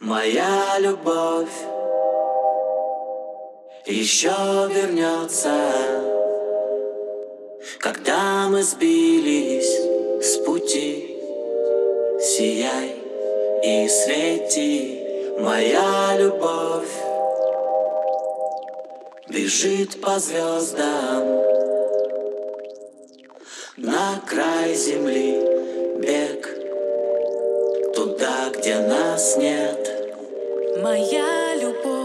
Моя любовь еще вернется, когда мы сбились с пути. Сияй и свети, моя любовь бежит по звездам на край земли бег туда, где нас нет. Моя любовь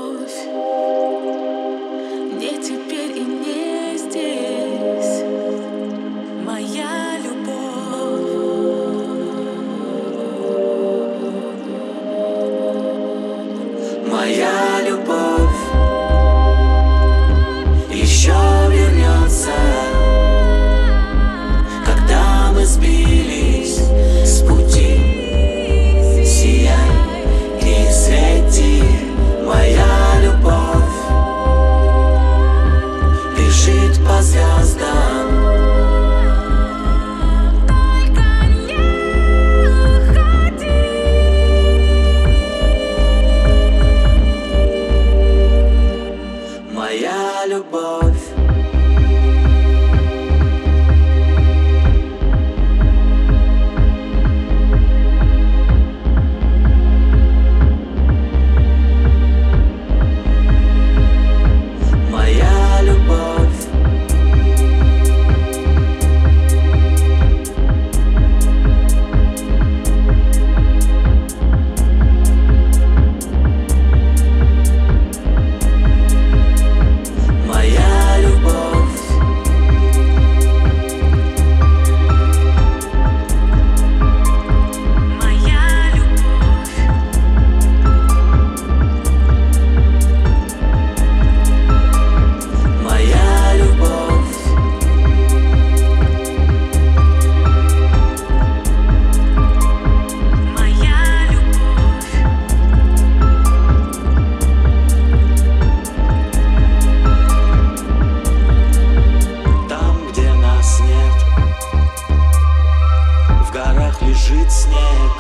горах лежит снег.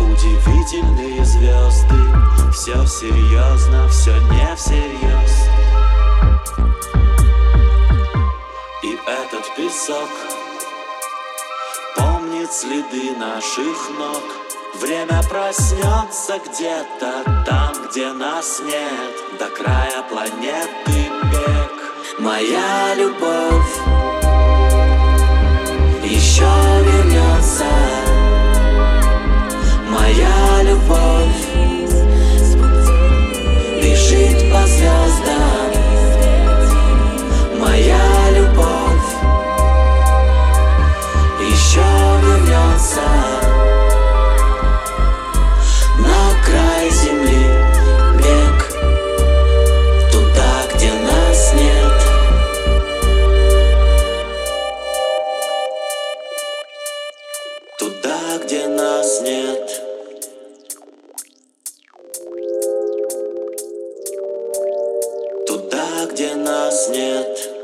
Удивительные звезды. Все серьезно, все не всерьез И этот песок Помнит следы наших ног. Время проснется где-то там, где нас нет. До края планеты бег. Моя любовь Моя любовь. Бежит по звездам. Моя любовь. Еще вернется На край земли. Бег Туда, где нас нет. Туда, где нас нет где нас нет